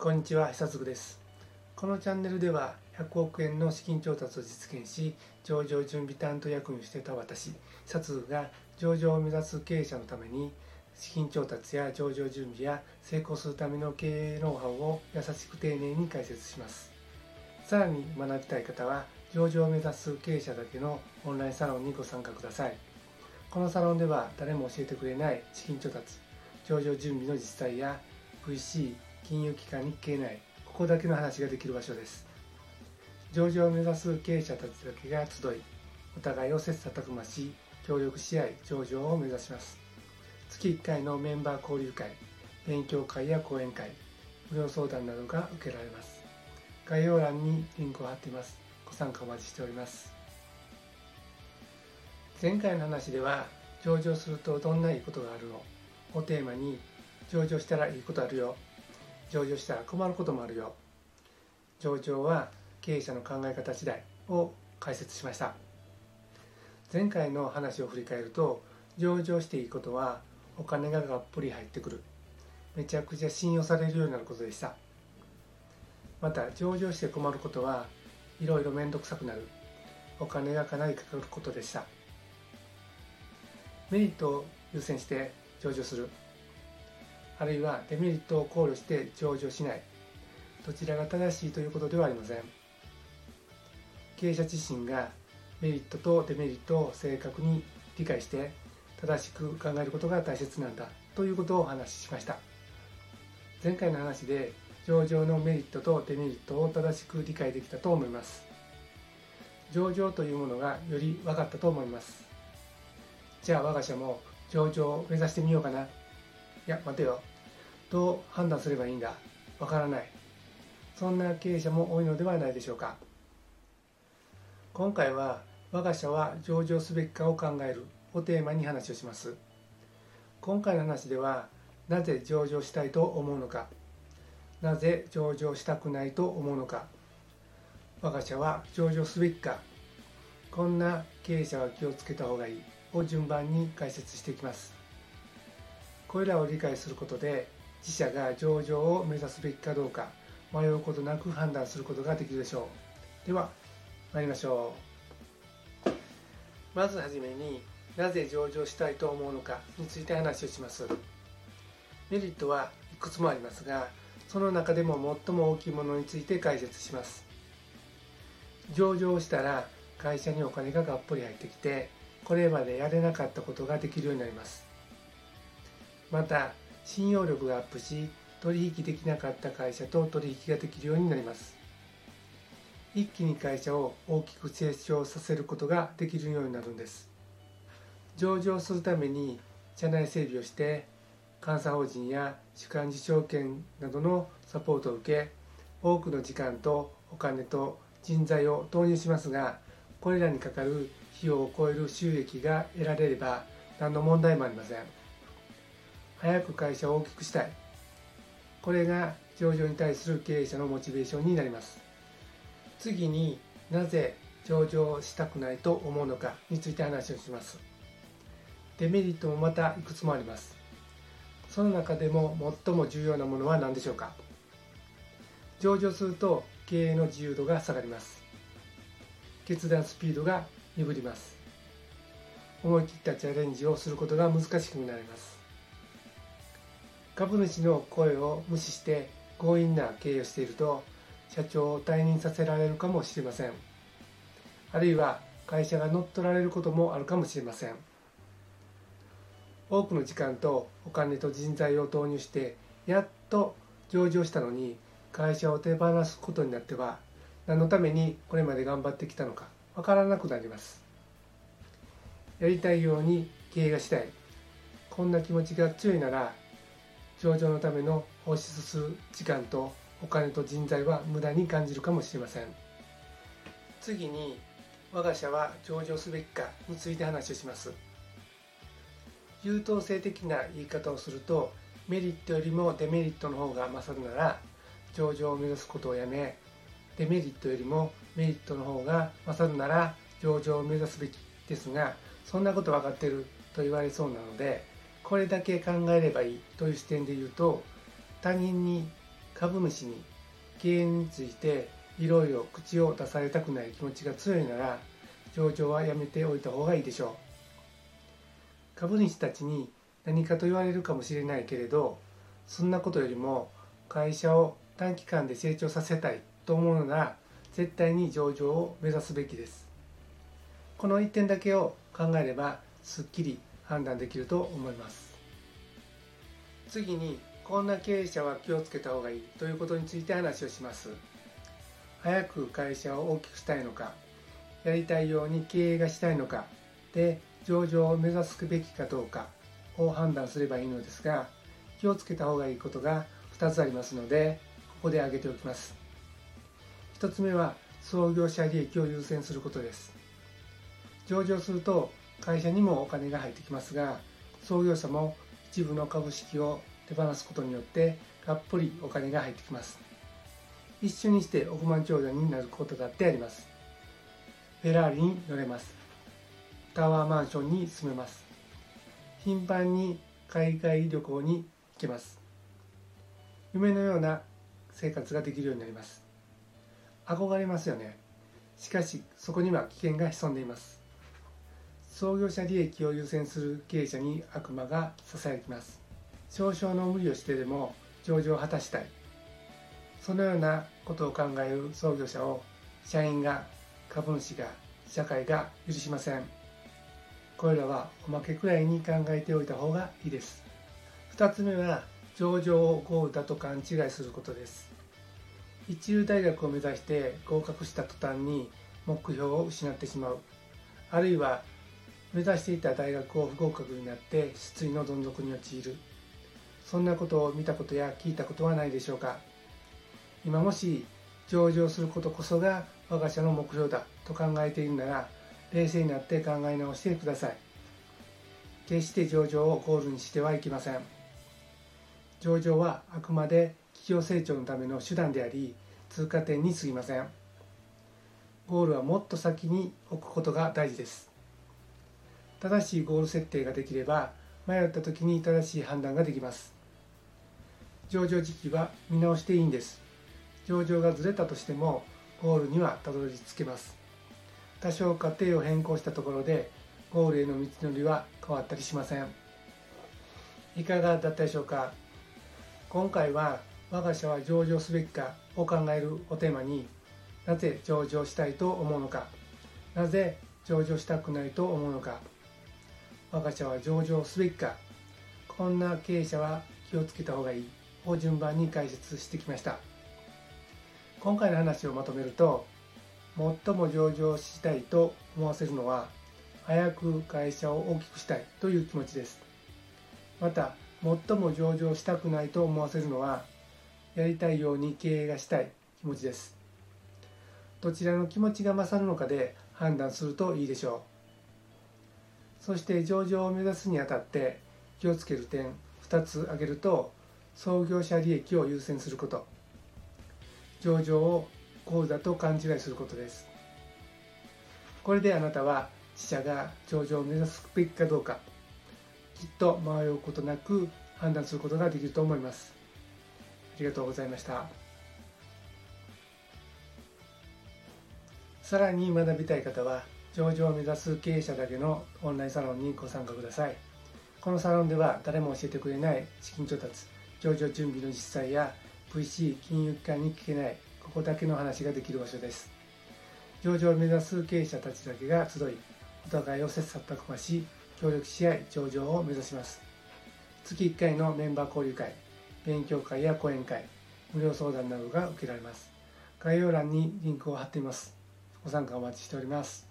こんにちは久嗣です。このチャンネルでは100億円の資金調達を実現し上場準備担当役員をしていた私久嗣が上場を目指す経営者のために資金調達や上場準備や成功するための経営ノウハウを優しく丁寧に解説します。さらに学びたい方は上場を目指す経営者だけのオンラインサロンにご参加ください。このサロンでは誰も教えてくれない資金調達上場準備の実際や VC 金融機関に経内ここだけの話ができる場所です。上場を目指す経営者たちだけが集いお互いを切磋琢磨し協力し合い上場を目指します。月1回のメンバー交流会勉強会や講演会無料相談などが受けられます。概要欄にリンクを貼っています。ご参加お待ちしております。前回の話では上場するとどんないいことがあるの？をテーマに上場したらいいことあるよ。上場したら困ることもあるよ。上場は経営者の考え方次第を解説しました。前回の話を振り返ると上場していいことはお金ががっぷり入ってくる。めちゃくちゃ信用されるようになることでした。また上場して困ることはいろいろ面倒くさくなる。お金がかなりかかることでした。メリットを優先して上場する。あるいはデメリットを考慮して上場しない。どちらが正しいということではありません。経営者自身がメリットとデメリットを正確に理解して正しく考えることが大切なんだということをお話ししました。前回の話で上場のメリットとデメリットを正しく理解できたと思います。上場というものがより分かったと思います。じゃあ我が社も上場を目指してみようかな。いや待てよ。どう判断すればいいんだ？わからない。そんな経営者も多いのではないでしょうか。今回は我が社は上場すべきかを考えるをテーマに話をします。今回の話ではなぜ上場したいと思うのか。なぜ上場したくないと思うのか。我が社は上場すべきか。こんな経営者は気をつけた方がいい。を順番に解説していきます。これらを理解することで自社が上場を目指すべきかどうか迷うことなく判断することができるでしょう。では参りましょう。まずはじめになぜ上場したいと思うのかについて話をします。メリットはいくつもありますがその中でも最も大きいものについて解説します。上場したら会社にお金ががっぽり入ってきてこれまでやれなかったことができるようになります。また信用力がアップし取引できなかった会社と取引ができるようになります。一気に会社を大きく成長させることができるようになるんです。上場するために社内整備をして監査法人や主幹事証券などのサポートを受け多くの時間とお金と人材を投入しますがこれらにかかる費用を超える収益が得られれば何の問題もありません。早く会社を大きくしたい。これが上場に対する経営者のモチベーションになります。次になぜ上場したくないと思うのかについて話をします。デメリットもまたいくつもあります。その中でも最も重要なものは何でしょうか。上場すると経営の自由度が下がります。決断スピードが鈍ります。思い切ったチャレンジをすることが難しくなります。株主の声を無視して強引な経営をしていると社長を退任させられるかもしれません。あるいは会社が乗っ取られることもあるかもしれません。多くの時間とお金と人材を投入してやっと上場したのに会社を手放すことになっては何のためにこれまで頑張ってきたのかわからなくなります。やりたいように経営がしたい。こんな気持ちが強いなら上場のための放出する時間とお金と人材は無駄に感じるかもしれません。次に我が社は上場すべきかについて話をします。優等生的な言い方をするとメリットよりもデメリットの方が勝るなら上場を目指すことをやめデメリットよりもメリットの方が勝るなら上場を目指すべきですがそんなこと分かってると言われそうなのでこれだけ考えればいいという視点で言うと他人に株主に経営についていろいろ口を出されたくない気持ちが強いなら上場はやめておいた方がいいでしょう。株主たちに何かと言われるかもしれないけれどそんなことよりも会社を短期間で成長させたいと思うのなら絶対に上場を目指すべきです。この1点だけを考えればすっきり判断できると思います。次にこんな経営者は気をつけた方がいいということについて話をします。早く会社を大きくしたいのかやりたいように経営がしたいのかで上場を目指すべきかどうかを判断すればいいのですが気をつけた方がいいことが2つありますのでここで挙げておきます。1つ目は創業者利益を優先することです。上場すると会社にもお金が入ってきますが創業者も一部の株式を手放すことによってがっぷりお金が入ってきます。一緒にして億万長者になることだってあります。フェラーリに乗れます。タワーマンションに住めます。頻繁に海外旅行に行けます。夢のような生活ができるようになります。憧れますよね。しかしそこには危険が潜んでいます。創業者利益を優先する経営者に悪魔がささやきます。少々の無理をしてでも上場を果たしたい。そのようなことを考える創業者を社員が株主が社会が許しません。これらはおまけくらいに考えておいた方がいいです。2つ目は上場をゴールだと勘違いすることです。一流大学を目指して合格した途端に目標を失ってしまう。あるいは目指していた大学を不合格になって失意のどん底に陥る。そんなことを見たことや聞いたことはないでしょうか。今もし上場することこそが我が社の目標だと考えているなら冷静になって考え直してください。決して上場をゴールにしてはいけません。上場はあくまで企業成長のための手段であり通過点に過ぎません。ゴールはもっと先に置くことが大事です。正しいゴール設定ができれば迷った時に正しい判断ができます。上場時期は見直していいんです。上場がずれたとしてもゴールにはたどり着けます。多少過程を変更したところでゴールへの道のりは変わったりしません。いかがだったでしょうか？今回は我が社は上場すべきかを考えるおテーマになぜ上場したいと思うのか。なぜ上場したくないと思うのか。我が社は上場すべきか。こんな経営者は気をつけた方がいい。を順番に解説してきました。今回の話をまとめると最も上場したいと思わせるのは早く会社を大きくしたいという気持ちです。また最も上場したくないと思わせるのはやりたいように経営がしたい気持ちです。どちらの気持ちが勝るのかで判断するといいでしょう。そして上場を目指すにあたって気をつける点2つ挙げると創業者利益を優先すること。上場をゴールだと勘違いすることです。これであなたは自社が上場を目指すべきかどうかきっと迷うことなく判断することができると思います。ありがとうございました。さらに学びたい方は上場を目指す経営者だけのオンラインサロンにご参加ください。このサロンでは誰も教えてくれない資金調達上場準備の実際や VC 金融機関に聞けないここだけの話ができる場所です。上場を目指す経営者たちだけが集いお互いを切磋琢磨し協力し合い上場を目指します。月1回のメンバー交流会勉強会や講演会無料相談などが受けられます。概要欄にリンクを貼っています。ご参加お待ちしております。